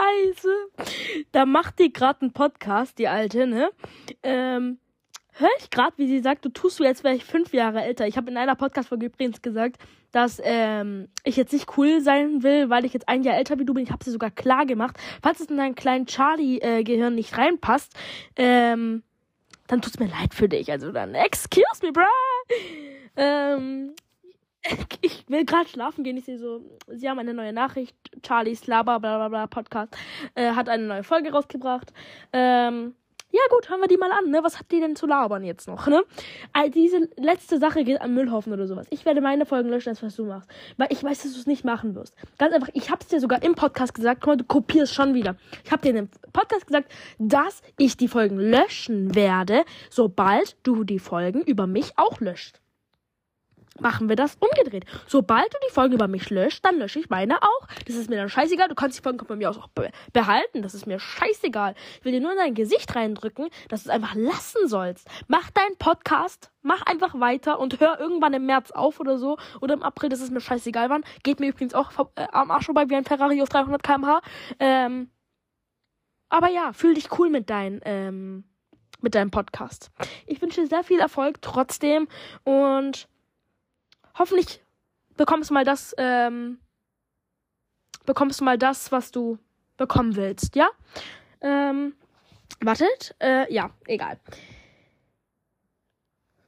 Scheiße. Da macht die gerade einen Podcast, die alte, ne? Ähm, höre ich gerade, wie sie sagt, du tust so, als wäre ich fünf Jahre älter. Ich habe in einer Podcast-Folge übrigens gesagt, dass ähm, ich jetzt nicht cool sein will, weil ich jetzt ein Jahr älter wie du bin. Ich habe sie sogar klar gemacht. Falls es in dein kleinen Charlie-Gehirn nicht reinpasst, ähm, dann tut's mir leid für dich. Also dann, excuse me, bruh. Ähm, ich will gerade schlafen gehen. Ich sehe so, sie haben eine neue Nachricht. Charlies Laber, bla bla bla Podcast äh, hat eine neue Folge rausgebracht. Ähm, ja gut, hören wir die mal an, ne? Was hat die denn zu labern jetzt noch, ne? Also diese letzte Sache geht an Müllhaufen oder sowas. Ich werde meine Folgen löschen, als was du machst. Weil ich weiß, dass du es nicht machen wirst. Ganz einfach, ich hab's dir sogar im Podcast gesagt, guck mal, du kopierst schon wieder. Ich hab dir dem Podcast gesagt, dass ich die Folgen löschen werde, sobald du die Folgen über mich auch löscht machen wir das umgedreht. Sobald du die Folgen über mich löscht, dann lösche ich meine auch. Das ist mir dann scheißegal. Du kannst die Folgen bei mir auch behalten. Das ist mir scheißegal. Ich will dir nur in dein Gesicht reindrücken, dass du es einfach lassen sollst. Mach deinen Podcast, mach einfach weiter und hör irgendwann im März auf oder so. Oder im April, das ist mir scheißegal wann. Geht mir übrigens auch äh, am Arsch vorbei wie ein Ferrari auf 300 km/h. Ähm, aber ja, fühl dich cool mit deinen, ähm, mit deinem Podcast. Ich wünsche dir sehr viel Erfolg trotzdem und hoffentlich bekommst du mal das, ähm, bekommst du mal das, was du bekommen willst, ja? Ähm, wartet, äh, ja, egal.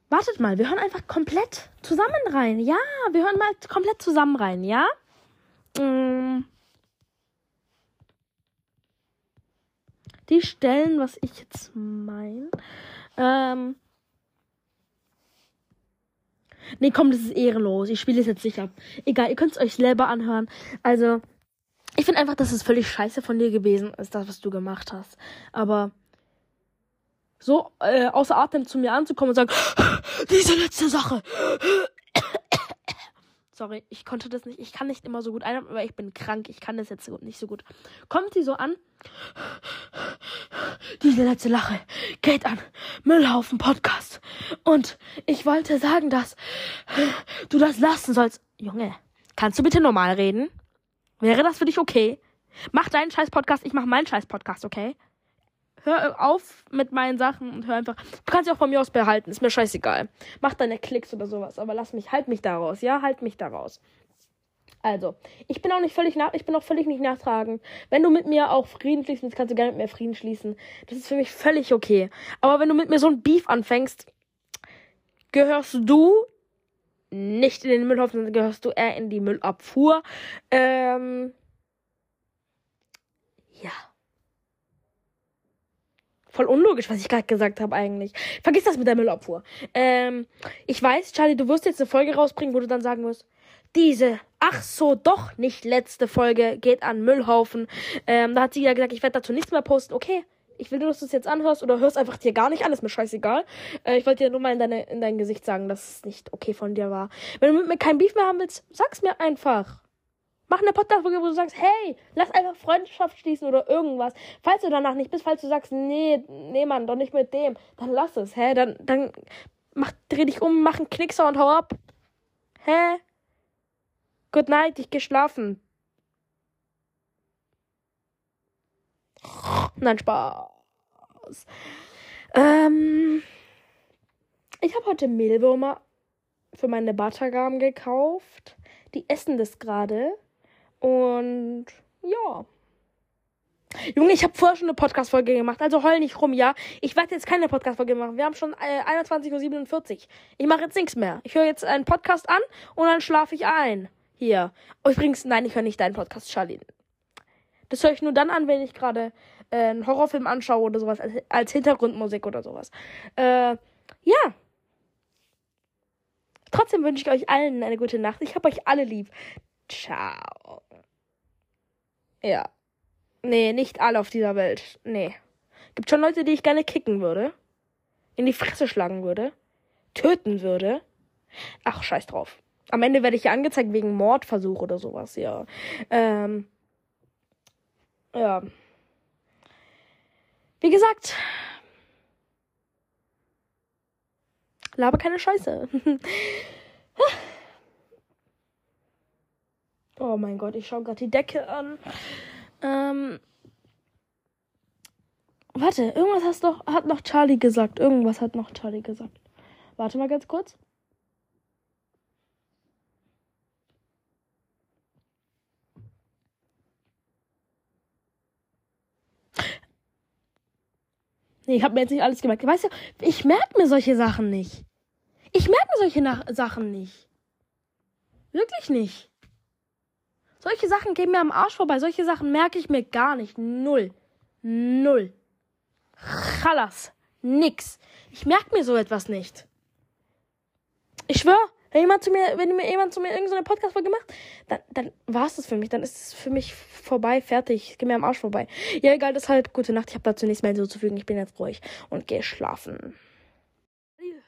Wartet mal, wir hören einfach komplett zusammen rein. Ja, wir hören mal komplett zusammen rein, ja? Ähm, die Stellen, was ich jetzt meine. Ähm, Nee, komm, das ist ehrenlos. Ich spiele es jetzt sicher. Egal, ihr könnt es euch selber anhören. Also, ich finde einfach, dass es völlig scheiße von dir gewesen ist, das, was du gemacht hast. Aber so äh, außer Atem zu mir anzukommen und sagen, diese letzte Sache. Sorry, ich konnte das nicht. Ich kann nicht immer so gut einatmen, aber ich bin krank. Ich kann das jetzt nicht so gut. Kommt sie so an diese letzte Lache geht an Müllhaufen Podcast. Und ich wollte sagen, dass du das lassen sollst. Junge, kannst du bitte normal reden? Wäre das für dich okay? Mach deinen scheiß Podcast, ich mach meinen scheiß Podcast, okay? Hör auf mit meinen Sachen und hör einfach. Du kannst sie auch von mir aus behalten, ist mir scheißegal. Mach deine Klicks oder sowas, aber lass mich, halt mich daraus, ja? Halt mich daraus. Also, ich bin auch nicht völlig nach, ich bin auch völlig nicht nachtragend. Wenn du mit mir auch Frieden schließen willst, kannst du gerne mit mir Frieden schließen. Das ist für mich völlig okay. Aber wenn du mit mir so ein Beef anfängst, gehörst du nicht in den Müllhaufen, sondern gehörst du eher in die Müllabfuhr. Ähm, ja. Voll unlogisch, was ich gerade gesagt habe eigentlich. Vergiss das mit der Müllabfuhr. Ähm, ich weiß, Charlie, du wirst jetzt eine Folge rausbringen, wo du dann sagen wirst, diese, ach so, doch nicht letzte Folge geht an Müllhaufen. Ähm, da hat sie ja gesagt, ich werde dazu nichts mehr posten. Okay, ich will nur, dass du es jetzt anhörst oder hörst einfach dir gar nicht ist mir scheißegal. Äh, ich wollte dir nur mal in, deine, in dein Gesicht sagen, dass es nicht okay von dir war. Wenn du mit mir kein Beef mehr haben willst, sag's mir einfach. Mach eine Podcast-Folge, wo du sagst, hey, lass einfach Freundschaft schließen oder irgendwas. Falls du danach nicht bist, falls du sagst, nee, nee, Mann, doch nicht mit dem, dann lass es, hä? Dann, dann mach, dreh dich um, mach einen Knickser und hau ab. Hä? Good night, ich geh schlafen. Nein, Spaß. Ähm, ich habe heute Mehlwürmer für meine Batagam gekauft. Die essen das gerade. Und ja. Junge, ich habe vorher schon eine Podcast-Folge gemacht, also heul nicht rum, ja? Ich werde jetzt keine Podcast-Folge machen. Wir haben schon äh, 21.47 Uhr. Ich mache jetzt nichts mehr. Ich höre jetzt einen Podcast an und dann schlafe ich ein. Hier. Übrigens, nein, ich höre nicht deinen Podcast, Charlie. Das höre ich nur dann an, wenn ich gerade äh, einen Horrorfilm anschaue oder sowas, als, als Hintergrundmusik oder sowas. Äh, ja. Trotzdem wünsche ich euch allen eine gute Nacht. Ich habe euch alle lieb. Ciao. Ja. Nee, nicht alle auf dieser Welt. Nee. Gibt schon Leute, die ich gerne kicken würde. In die Fresse schlagen würde. Töten würde. Ach, scheiß drauf. Am Ende werde ich ja angezeigt wegen Mordversuch oder sowas, ja. Ähm, ja. Wie gesagt, laber keine Scheiße. oh mein Gott, ich schaue gerade die Decke an. Ähm, Warte, irgendwas hast doch, hat noch Charlie gesagt. Irgendwas hat noch Charlie gesagt. Warte mal ganz kurz. Nee, ich habe mir jetzt nicht alles gemerkt. Weißt du, ich merke mir solche Sachen nicht. Ich merke mir solche Nach Sachen nicht. Wirklich nicht. Solche Sachen gehen mir am Arsch vorbei. Solche Sachen merke ich mir gar nicht. Null. Null. Chalas. Nix. Ich merke mir so etwas nicht. Ich schwör, wenn jemand zu mir, wenn mir jemand zu mir irgendeine Podcast-Folge macht, dann, dann war es das für mich. Dann ist es für mich vorbei, fertig. Geh mir am Arsch vorbei. Ja, egal, halt gute Nacht. Ich habe dazu nichts mehr hinzuzufügen. Ich bin jetzt ruhig und gehe schlafen.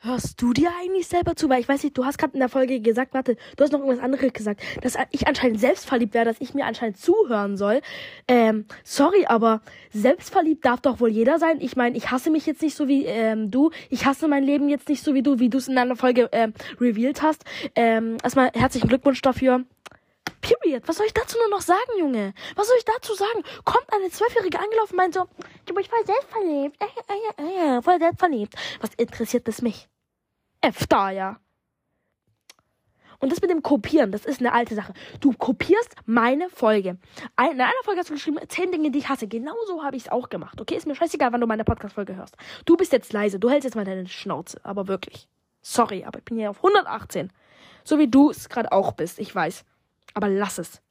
Hörst du dir eigentlich selber zu? Weil ich weiß nicht, du hast gerade in der Folge gesagt, warte, du hast noch irgendwas anderes gesagt, dass ich anscheinend selbstverliebt wäre, dass ich mir anscheinend zuhören soll. Ähm, sorry, aber selbstverliebt darf doch wohl jeder sein. Ich meine, ich hasse mich jetzt nicht so wie ähm, du. Ich hasse mein Leben jetzt nicht so wie du, wie du es in einer Folge ähm, revealed hast. Ähm, erstmal herzlichen Glückwunsch dafür. Period. Was soll ich dazu nur noch sagen, Junge? Was soll ich dazu sagen? Kommt eine Zwölfjährige angelaufen und meint so, du bist voll selbstverliebt. Äh, äh, äh, voll selbstverliebt. Was interessiert das mich? Öfter, ja. Und das mit dem Kopieren, das ist eine alte Sache. Du kopierst meine Folge. In einer Folge hast du geschrieben, zehn Dinge, die ich hasse. Genauso habe ich es auch gemacht. Okay, ist mir scheißegal, wann du meine Podcast-Folge hörst. Du bist jetzt leise. Du hältst jetzt mal deine Schnauze. Aber wirklich. Sorry, aber ich bin hier auf 118. So wie du es gerade auch bist. Ich weiß. Aber lass es.